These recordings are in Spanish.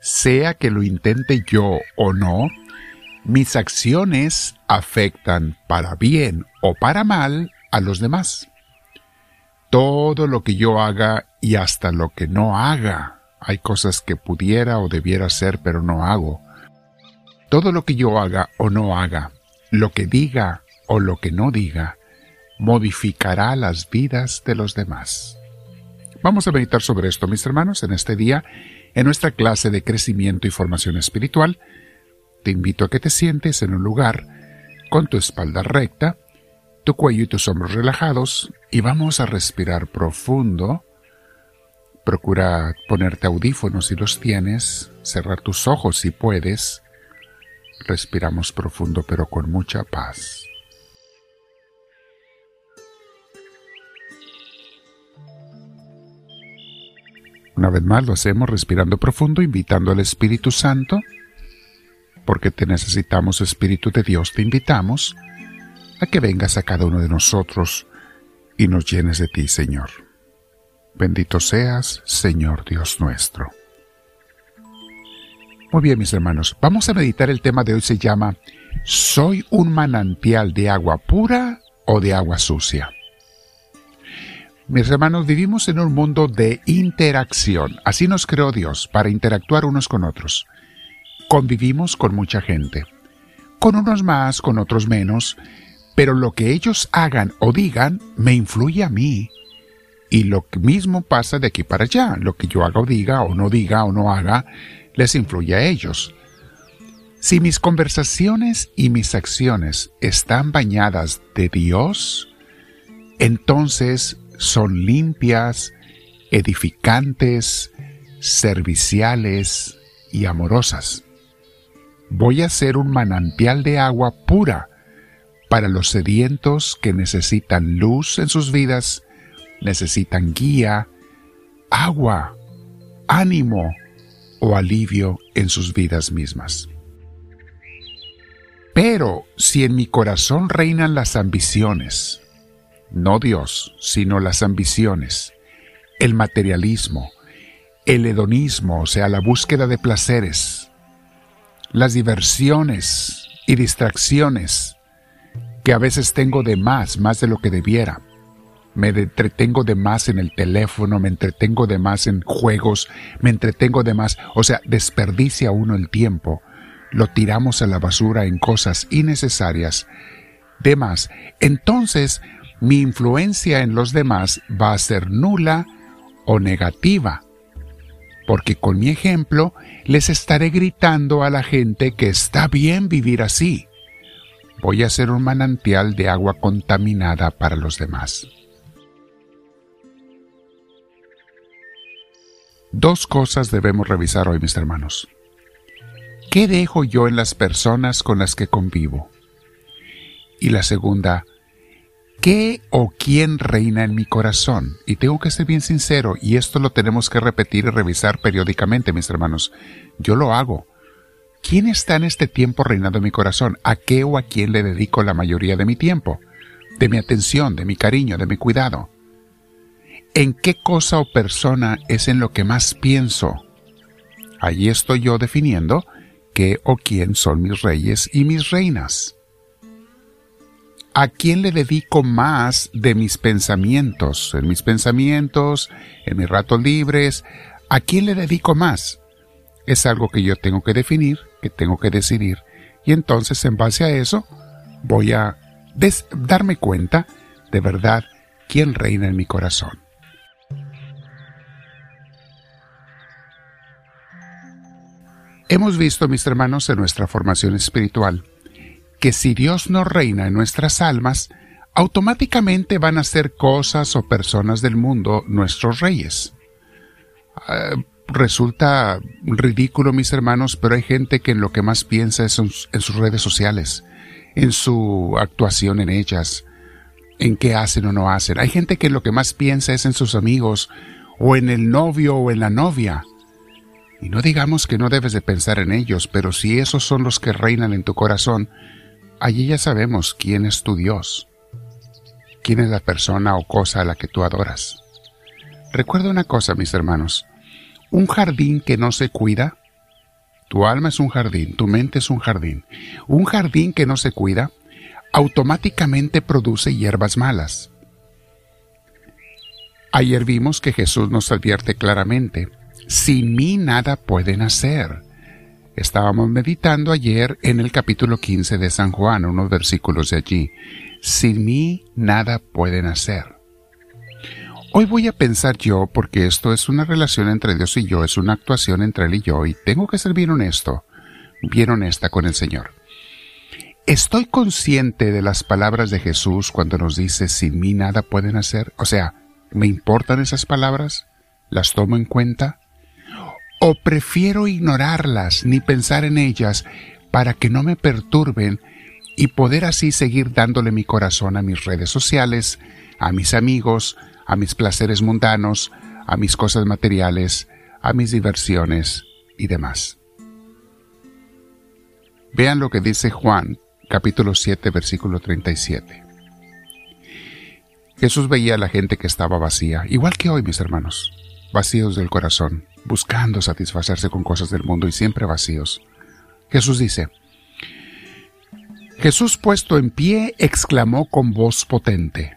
sea que lo intente yo o no, mis acciones afectan para bien o para mal a los demás. Todo lo que yo haga y hasta lo que no haga, hay cosas que pudiera o debiera hacer pero no hago. Todo lo que yo haga o no haga, lo que diga o lo que no diga, modificará las vidas de los demás. Vamos a meditar sobre esto, mis hermanos, en este día, en nuestra clase de crecimiento y formación espiritual. Te invito a que te sientes en un lugar con tu espalda recta, tu cuello y tus hombros relajados y vamos a respirar profundo. Procura ponerte audífonos si los tienes, cerrar tus ojos si puedes. Respiramos profundo pero con mucha paz. Una vez más lo hacemos respirando profundo, invitando al Espíritu Santo, porque te necesitamos, Espíritu de Dios, te invitamos a que vengas a cada uno de nosotros y nos llenes de ti, Señor. Bendito seas, Señor Dios nuestro. Muy bien, mis hermanos, vamos a meditar el tema de hoy, se llama ¿Soy un manantial de agua pura o de agua sucia? Mis hermanos, vivimos en un mundo de interacción. Así nos creó Dios, para interactuar unos con otros. Convivimos con mucha gente. Con unos más, con otros menos. Pero lo que ellos hagan o digan me influye a mí. Y lo mismo pasa de aquí para allá. Lo que yo haga o diga, o no diga o no haga, les influye a ellos. Si mis conversaciones y mis acciones están bañadas de Dios, entonces son limpias, edificantes, serviciales y amorosas. Voy a ser un manantial de agua pura para los sedientos que necesitan luz en sus vidas, necesitan guía, agua, ánimo o alivio en sus vidas mismas. Pero si en mi corazón reinan las ambiciones, no Dios, sino las ambiciones, el materialismo, el hedonismo, o sea, la búsqueda de placeres, las diversiones y distracciones que a veces tengo de más, más de lo que debiera. Me entretengo de más en el teléfono, me entretengo de más en juegos, me entretengo de más, o sea, desperdicia uno el tiempo, lo tiramos a la basura en cosas innecesarias, de más. Entonces, mi influencia en los demás va a ser nula o negativa, porque con mi ejemplo les estaré gritando a la gente que está bien vivir así. Voy a ser un manantial de agua contaminada para los demás. Dos cosas debemos revisar hoy, mis hermanos. ¿Qué dejo yo en las personas con las que convivo? Y la segunda, ¿Qué o quién reina en mi corazón? Y tengo que ser bien sincero, y esto lo tenemos que repetir y revisar periódicamente, mis hermanos. Yo lo hago. ¿Quién está en este tiempo reinando en mi corazón? ¿A qué o a quién le dedico la mayoría de mi tiempo? De mi atención, de mi cariño, de mi cuidado. ¿En qué cosa o persona es en lo que más pienso? Allí estoy yo definiendo qué o quién son mis reyes y mis reinas. ¿A quién le dedico más de mis pensamientos? En mis pensamientos, en mis ratos libres, ¿a quién le dedico más? Es algo que yo tengo que definir, que tengo que decidir. Y entonces, en base a eso, voy a darme cuenta de verdad quién reina en mi corazón. Hemos visto, mis hermanos, en nuestra formación espiritual, que si Dios no reina en nuestras almas, automáticamente van a ser cosas o personas del mundo nuestros reyes. Ah, resulta ridículo, mis hermanos, pero hay gente que en lo que más piensa es en, en sus redes sociales, en su actuación en ellas, en qué hacen o no hacen. Hay gente que en lo que más piensa es en sus amigos, o en el novio o en la novia. Y no digamos que no debes de pensar en ellos, pero si esos son los que reinan en tu corazón, allí ya sabemos quién es tu Dios, quién es la persona o cosa a la que tú adoras. Recuerda una cosa, mis hermanos, un jardín que no se cuida Tu alma es un jardín, tu mente es un jardín. Un jardín que no se cuida automáticamente produce hierbas malas. Ayer vimos que Jesús nos advierte claramente, sin mí nada pueden hacer. Estábamos meditando ayer en el capítulo 15 de San Juan, unos versículos de allí. Sin mí nada pueden hacer. Hoy voy a pensar yo, porque esto es una relación entre Dios y yo, es una actuación entre Él y yo, y tengo que ser bien honesto, bien honesta con el Señor. ¿Estoy consciente de las palabras de Jesús cuando nos dice, sin mí nada pueden hacer? O sea, ¿Me importan esas palabras? ¿Las tomo en cuenta? ¿O prefiero ignorarlas ni pensar en ellas para que no me perturben y poder así seguir dándole mi corazón a mis redes sociales, a mis amigos, a mis placeres mundanos, a mis cosas materiales, a mis diversiones y demás? Vean lo que dice Juan capítulo 7 versículo 37. Jesús veía a la gente que estaba vacía, igual que hoy mis hermanos, vacíos del corazón, buscando satisfacerse con cosas del mundo y siempre vacíos. Jesús dice, Jesús puesto en pie exclamó con voz potente,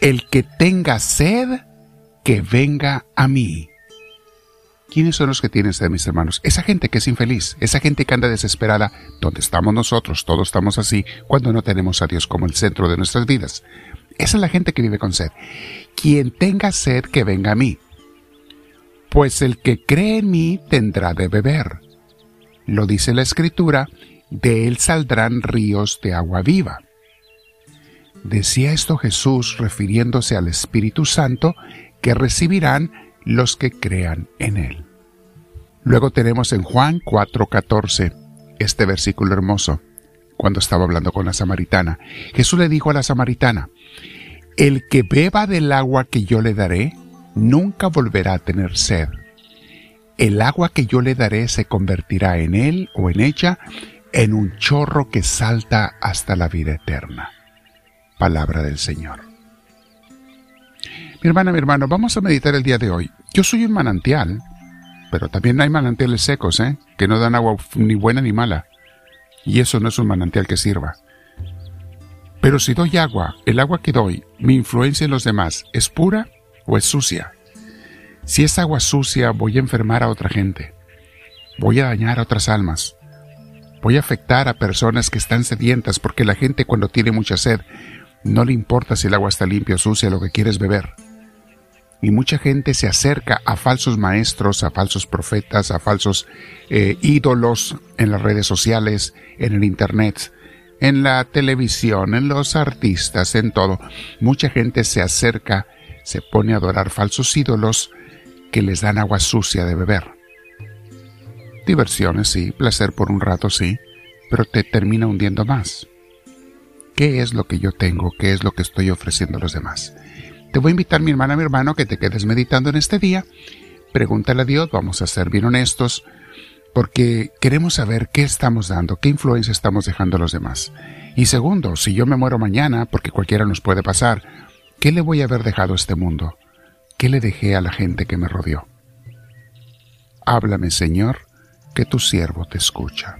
El que tenga sed, que venga a mí. ¿Quiénes son los que tienen sed, mis hermanos? Esa gente que es infeliz, esa gente que anda desesperada, donde estamos nosotros, todos estamos así, cuando no tenemos a Dios como el centro de nuestras vidas. Esa es la gente que vive con sed. Quien tenga sed, que venga a mí. Pues el que cree en mí tendrá de beber. Lo dice la escritura, de él saldrán ríos de agua viva. Decía esto Jesús refiriéndose al Espíritu Santo que recibirán los que crean en él. Luego tenemos en Juan 4:14 este versículo hermoso, cuando estaba hablando con la samaritana. Jesús le dijo a la samaritana, el que beba del agua que yo le daré, nunca volverá a tener sed. El agua que yo le daré se convertirá en él o en ella en un chorro que salta hasta la vida eterna. Palabra del Señor. Mi hermana, mi hermano, vamos a meditar el día de hoy. Yo soy un manantial, pero también hay manantiales secos, ¿eh? que no dan agua ni buena ni mala. Y eso no es un manantial que sirva. Pero si doy agua, el agua que doy, mi influencia en los demás, ¿es pura o es sucia? Si es agua sucia, voy a enfermar a otra gente. Voy a dañar a otras almas. Voy a afectar a personas que están sedientas porque la gente cuando tiene mucha sed no le importa si el agua está limpia o sucia, lo que quiere es beber. Y mucha gente se acerca a falsos maestros, a falsos profetas, a falsos eh, ídolos en las redes sociales, en el Internet, en la televisión, en los artistas, en todo. Mucha gente se acerca, se pone a adorar falsos ídolos que les dan agua sucia de beber. Diversiones, sí, placer por un rato, sí, pero te termina hundiendo más. ¿Qué es lo que yo tengo? ¿Qué es lo que estoy ofreciendo a los demás? Te voy a invitar, mi hermana, mi hermano, que te quedes meditando en este día. Pregúntale a Dios, vamos a ser bien honestos porque queremos saber qué estamos dando, qué influencia estamos dejando a los demás. Y segundo, si yo me muero mañana, porque cualquiera nos puede pasar, ¿qué le voy a haber dejado a este mundo? ¿Qué le dejé a la gente que me rodeó? Háblame, Señor, que tu siervo te escucha.